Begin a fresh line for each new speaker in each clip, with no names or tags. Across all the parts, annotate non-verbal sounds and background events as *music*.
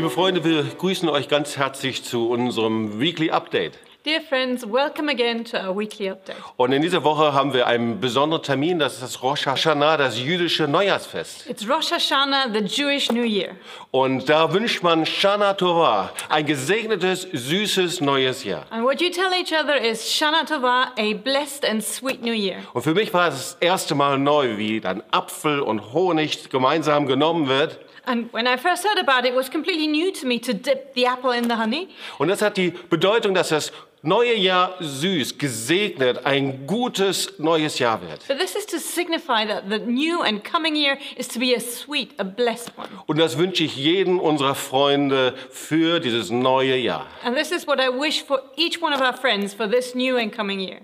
Liebe Freunde, wir grüßen euch ganz herzlich zu unserem Weekly Update.
Dear friends, welcome again to our weekly update.
Und in dieser Woche haben wir einen besonderen Termin, das ist das Rosh Hashanah, das jüdische Neujahrsfest.
It's Rosh Hashanah, the Jewish New Year.
Und da wünscht man Shana Tova, ein gesegnetes, süßes neues Jahr.
And what you tell each other is Shana Tova, a blessed and sweet New Year.
Und für mich war es das erste Mal neu, wie dann Apfel und Honig gemeinsam genommen wird.
And when I first heard about it, it was completely new to me to dip the apple in the honey.
Und das hat die Bedeutung, dass das neue Jahr süß, gesegnet, ein gutes neues Jahr wird.
But this is to signify that the new and coming year is to be a sweet, a blessed one.
Und das wünsche ich jedem unserer Freunde für dieses neue Jahr.
And this is what I wish for each one of our friends for this new and coming year.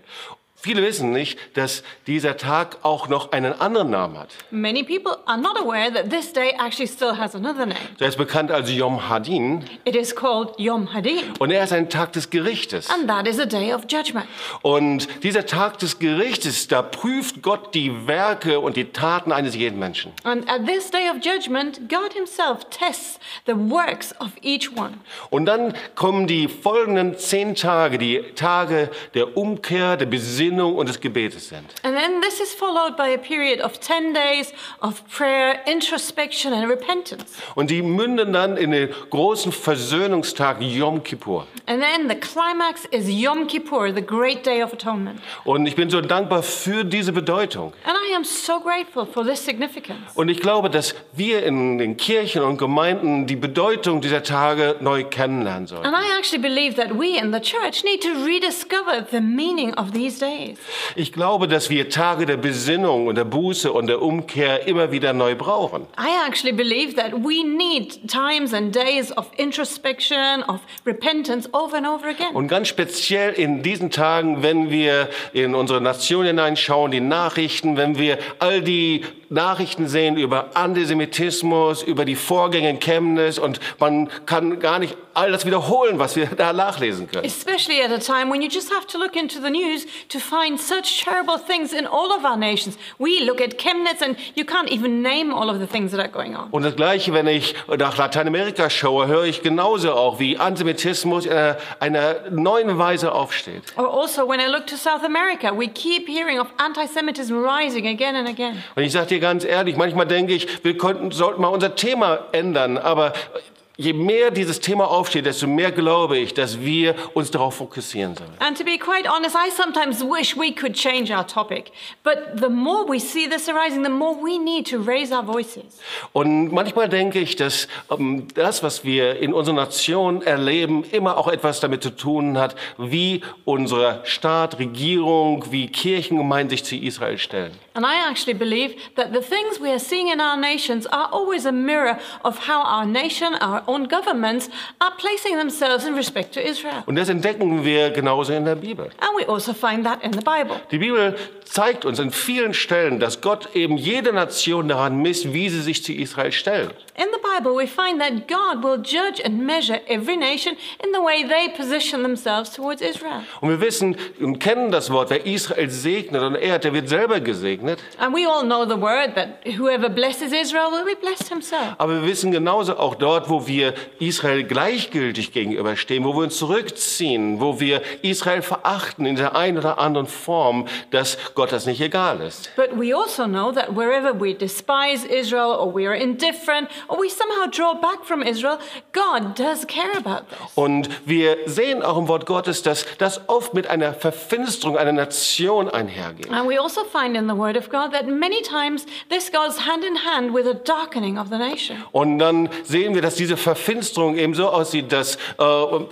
Viele wissen nicht, dass dieser Tag auch noch einen anderen Namen hat.
Many people are not aware that this day actually still has another name.
Der ist bekannt als Yom Hadin
It is called Yom Hadin,
und er ist ein Tag des Gerichtes.
and that is a day of judgment.
Und dieser Tag des Gerichtes, da prüft Gott die Werke und die Taten eines jeden Menschen.
And at this day of judgment, God Himself tests the works of each one.
Und dann kommen die folgenden zehn Tage, die Tage der Umkehr, der Besinnung und des Gebetes sind.
And then this is followed by a period of 10 days of prayer, introspection, and repentance.
Und die münden dann in den großen Versöhnungstag Yom Kippur.
And then the climax is Yom Kippur, the great day of atonement.
Und ich bin so dankbar für diese Bedeutung.
And I am so grateful for this significance.
Und ich glaube, dass wir in den Kirchen und Gemeinden die Bedeutung dieser Tage neu kennenlernen sollen.
And I actually believe that we in the church need to rediscover the meaning of these days.
Ich glaube, dass wir Tage der Besinnung und der Buße und der Umkehr immer wieder neu brauchen.
I actually believe that we need times and days of introspection, of repentance over and over again.
Und ganz speziell in diesen Tagen, wenn wir in unsere Nation hineinschauen, die Nachrichten, wenn wir all die Nachrichten sehen über Antisemitismus, über die Vorgänge in Chemnitz und man kann gar nicht all das wiederholen, was wir *laughs* da nachlesen können.
Especially at a time when you just have to look into the news to find such terrible things in all of our nations. We look at Chemnitz and you can't even name all of the things that are going on.
Und das Gleiche, wenn ich nach Lateinamerika schaue, höre ich genauso auch, wie Antisemitismus in einer, einer neuen Weise aufsteht.
Or also when I look to South America, we keep hearing of anti-Semitism rising again and again.
Und ich sage dir ganz ehrlich, manchmal denke ich, wir könnten, sollten mal unser Thema ändern, aber je mehr dieses Thema aufsteht, desto mehr glaube ich, dass wir uns darauf fokussieren sollen.
And to be quite honest, I sometimes wish we could change our topic. But the more we see this arising, the more we need to raise our voices.
Und manchmal denke ich, dass ähm, das, was wir in unserer Nation erleben, immer auch etwas damit zu tun hat, wie unser Staat, Regierung, wie Kirchengemeinden sich zu Israel stellen.
And I actually believe that the things we are seeing in our nations are always a mirror of how our nation, our own governments, are placing themselves in respect to Israel.
Und das entdecken wir genauso in der Bibel.
And we also find that in the Bible.
Die Bibel zeigt uns in vielen Stellen, dass Gott eben jede Nation daran misst, wie sie sich zu Israel stellen.
In the Bible, we find that God will judge and measure every nation in the way they position themselves towards Israel.
Und wir wissen und kennen das Wort, wer Israel segnet und ehrt, der wird selber gesegnet.
And we all know the word that whoever blesses Israel will be blessed himself.
Aber wir wissen genauso auch dort, wo wir Israel gleichgültig gegenüberstehen, wo wir uns zurückziehen, wo wir Israel verachten in der einen oder anderen Form, dass Gott das nicht egal ist.
But we also know that wherever we despise Israel or we are indifferent or we somehow draw back from Israel, God does care about this.
Und wir sehen auch im Wort Gottes, dass das oft mit einer Verfinsterung einer Nation einhergeht.
And we also find in the Word of God that many times this goes hand in hand with a darkening of the nation.
Und dann sehen wir, dass diese Verfinsterung eben so aussieht, dass äh,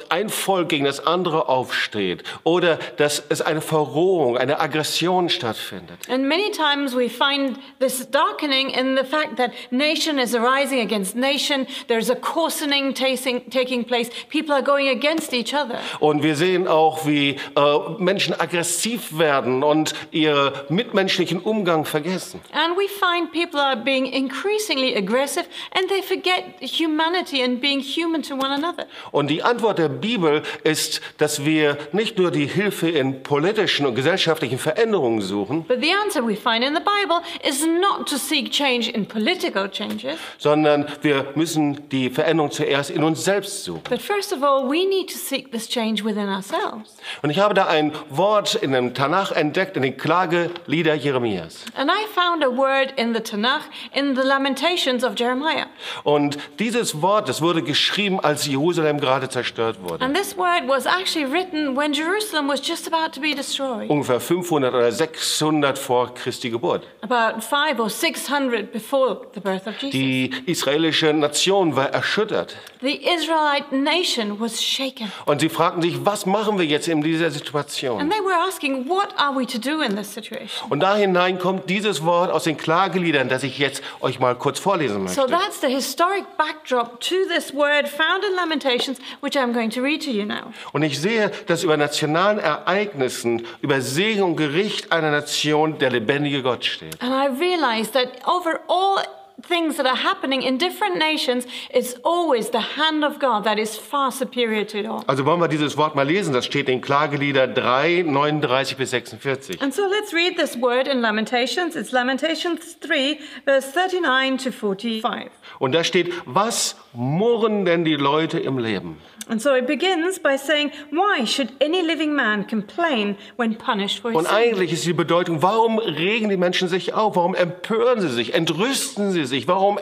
ein Volk gegen das andere aufsteht oder dass es eine Verrohung, eine Aggression stattfindet.
And many times we find this darkening in the fact that nation is arising against nation. There's a coarsening taking place. People are going against each other.
Und wir sehen auch, wie äh, Menschen aggressiv werden und ihre mitmenschlichen Umgang vergessen.
And we find people are being increasingly aggressive and they forget humanity and being human to one another.
Und die Antwort der Bibel ist, dass wir nicht nur die Hilfe in politischen und gesellschaftlichen Veränderungen suchen,
But the answer we find in the Bible is not to seek change in political changes,
sondern wir wir müssen die Veränderung zuerst in uns selbst suchen.
But first of all, we need to seek this change within ourselves.
Und ich habe da ein Wort in dem Tanach entdeckt, in den Klagelieder Jeremias.
And I found a word in the Tanakh in the Lamentations of Jeremiah.
Und dieses Wort, das wurde geschrieben, als Jerusalem gerade zerstört wurde.
And this word was actually written when Jerusalem was just about to be destroyed.
Ungefähr 500 oder 600 vor Christi Geburt.
About five or six hundred before the birth of Jesus.
Die israelische Nation war erschüttert.
The Israelite nation was shaken.
Und sie fragten sich, was machen wir jetzt in dieser Situation?
And they were asking, what are we to do in this situation?
Und da hinein kommt dieses Wort aus den Klageliedern, das ich jetzt euch mal kurz vorlesen
So
möchte.
that's the historic backdrop to this word found in Lamentations, which I'm going to read to you now.
Und ich sehe, dass über nationalen Ereignissen, über Segen und Gericht einer Nation der lebendige Gott steht.
And I realize that over all things that are happening in different nations, it's always the hand of God that is far superior to it all.
Also wollen wir dieses Wort mal lesen. Das steht in Klagelieder 3, 39 bis 46.
And so let's read this word in Lamentations. It's Lamentations 3, verse 39 to 45.
Und da steht, was murren denn die Leute im Leben?
And so it begins by saying, Why should any living man complain when punished for his
Und eigentlich ist die Bedeutung, warum regen die Menschen sich auf? Warum empören sie sich? Entrüsten sie sich? Warum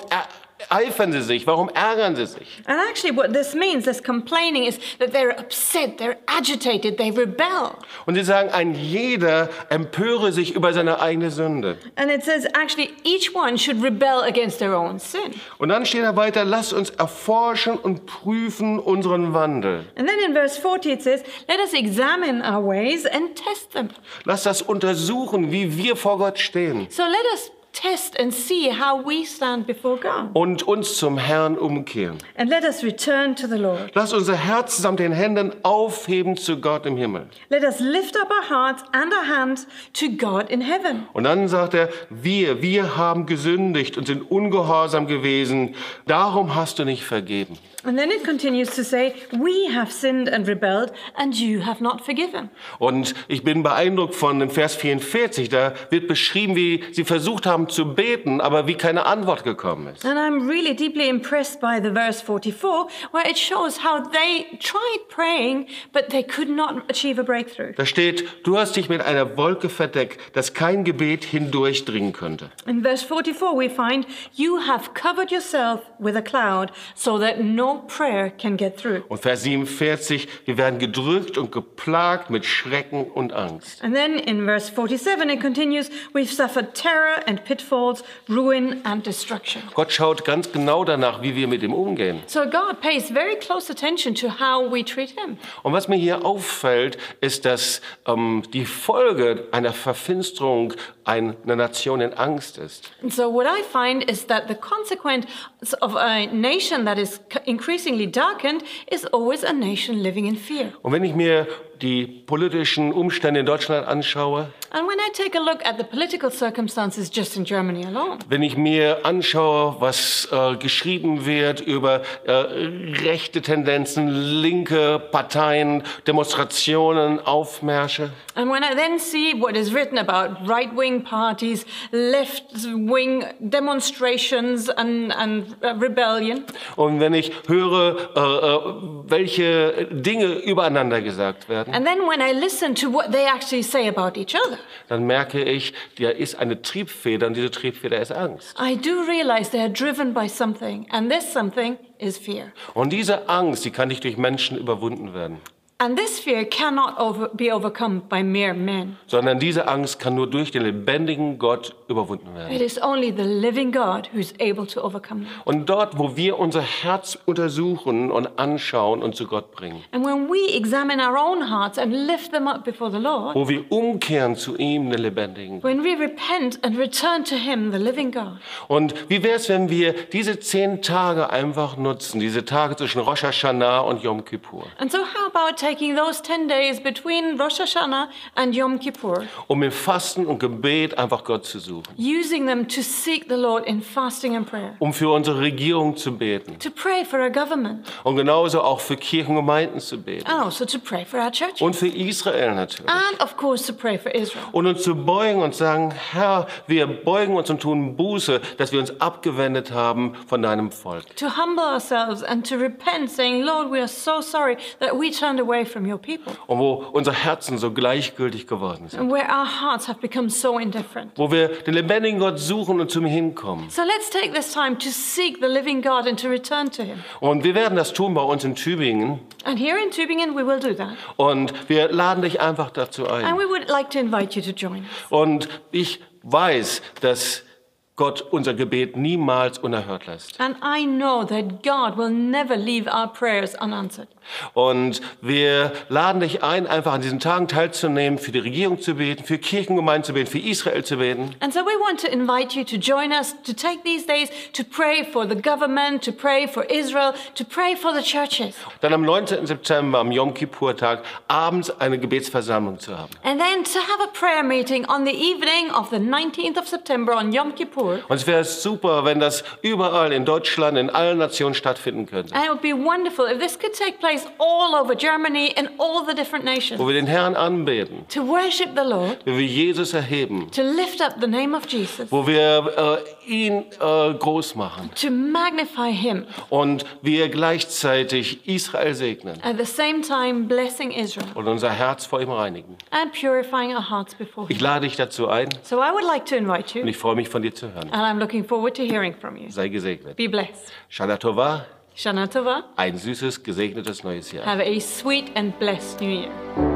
eifern sie sich? Warum ärgern sie sich?
And actually, what this means, this complaining, is that they're upset, they're agitated, they rebel.
Und sie sagen, ein jeder empöre sich über seine eigene Sünde.
And it says, actually, each one should rebel against their own sin.
Und dann steht da weiter, lasst uns erforschen und prüfen unseren Wandel.
And then in verse 40 it says, Let us examine our ways and test them.
Lasst das untersuchen, wie wir vor Gott stehen
So let us test and see how we stand before God.
und uns zum Herrn umkehren.
And let us return to the Lord.
Lasst unser Herz samt den Händen aufheben zu Gott im Himmel.
Let us lift up our hearts and our hands to God in heaven.
Und dann sagt er, wir, wir haben gesündigt und sind ungehorsam gewesen, darum hast du nicht vergeben.
And then it continues to say, We have sinned and rebelled, and you have not forgiven.
Und ich bin beeindruckt von dem Vers 44, da wird beschrieben, wie sie versucht haben zu beten, aber wie keine Antwort gekommen ist.
And I'm really deeply impressed by the verse 44, where it shows how they tried praying, but they could not achieve a breakthrough.
Da steht, du hast dich mit einer Wolke verdeckt, dass kein Gebet hindurchdringen könnte.
In verse 44, we find, You have covered yourself with a cloud so that no prayer can get through.
Und Vers 47, wir werden gedrückt und geplagt mit Schrecken und Angst.
And then in verse 47, it continues, We've suffered terror and pitfalls, ruin and destruction.
Gott schaut ganz genau danach, wie wir mit ihm umgehen.
So God pays very close attention to how we treat Him.
Und was mir hier auffällt, ist, dass ähm, die Folge einer Verfinsterung einer Nation in Angst ist.
And so what I find is that the consequence of a nation that is c- increasingly darkened is always a nation living in fear.
Und wenn ich mir die politischen Umstände in Deutschland anschaue,
And when I take a look at the political circumstances just in Germany alone,
wenn ich mir anschaue, was äh, geschrieben wird über äh, rechte Tendenzen, linke Parteien, Demonstrationen, Aufmärsche,
and when I then see what is written about right wing parties, left wing demonstrations, and, and uh, rebellion,
und wenn ich höre, äh, äh, welche Dinge übereinander gesagt werden,
and then when I listen to what they actually say about each other,
dann merke ich, da ist eine Triebfeder und diese Triebfeder ist Angst.
I do realize they are driven by something, and this something is fear.
Und diese Angst, die kann nicht durch Menschen überwunden werden,
And this fear cannot over, be overcome by mere men.
sondern diese Angst kann nur durch den lebendigen Gott überwunden werden.
It is only the living God who's able to overcome.
Und dort, wo wir unser Herz untersuchen und anschauen und zu Gott bringen,
And when we examine our own hearts and lift them up before the Lord,
wo wir umkehren zu ihm, den lebendigen.
when we repent and return to Him, the living God,
Und wie wäre es, wenn wir diese zehn Tage einfach nutzen, diese Tage zwischen Rosh Hashanah und Yom Kippur?
and so how about taking taking those 10 days between Rosh Hashanah and Yom Kippur,
um im Fasten und Gebet einfach Gott zu suchen,
using them to seek the Lord in fasting and prayer,
um für unsere Regierung zu beten.
To pray for our government,
und genauso auch für Kirchen und Gemeinden zu beten.
And also to pray for our churches,
und für Israel natürlich.
and of course to pray for Israel.
Und uns zu beugen und sagen, Herr, wir beugen uns und tun Buße, dass wir uns abgewendet haben von deinem Volk.
To humble ourselves and to repent, saying, Lord, we are so sorry that we turned away from your people,
Und wo unsere Herzen so gleichgültig geworden sind.
and where our hearts have become so indifferent.
Wo wir den lebendigen Gott suchen und zu ihm hinkommen.
So let's take this time to seek the living God and to return to him.
Und wir werden das tun bei uns in Tübingen.
And here in Tübingen, we will do that.
Und wir laden dich einfach dazu
And
ein.
we would like to invite you to join us.
Und ich weiß, dass Gott unser Gebet niemals unerhört lässt.
And I know that God will never leave our prayers unanswered.
Und wir laden dich ein, einfach an diesen Tagen teilzunehmen, für die Regierung zu beten, für Kirchengemeinden zu beten, für Israel zu beten.
And so we want to invite you to join us, to take these days to pray for the government, to pray for Israel, to pray for the churches.
Dann am 19. September, am Yom Kippur-Tag, abends eine Gebetsversammlung zu haben.
And then to have a prayer meeting on the evening of the 19th of September on Yom Kippur.
Und es wäre super, wenn das überall in Deutschland, in allen Nationen stattfinden könnte.
And it would be wonderful if this could take place all over Germany and all the different nations.
Wo wir den Herrn anbeten,
To worship the Lord,
wo wir Jesus erheben,
to lift up the name of Jesus,
wo wir äh, ihn äh, groß machen.
To magnify him,
und wir gleichzeitig Israel segnen.
At the same time blessing Israel.
Und unser Herz vor ihm reinigen.
and purifying our hearts before
Ich
him.
lade dich dazu ein.
So I would like to invite
und
you,
ich freue mich von dir zu hören.
and I'm looking forward to hearing from you.
Sei gesegnet.
Be blessed.
Shana Tova,
Shana Tova.
ein süßes, gesegnetes neues Jahr.
Have a sweet and blessed new year.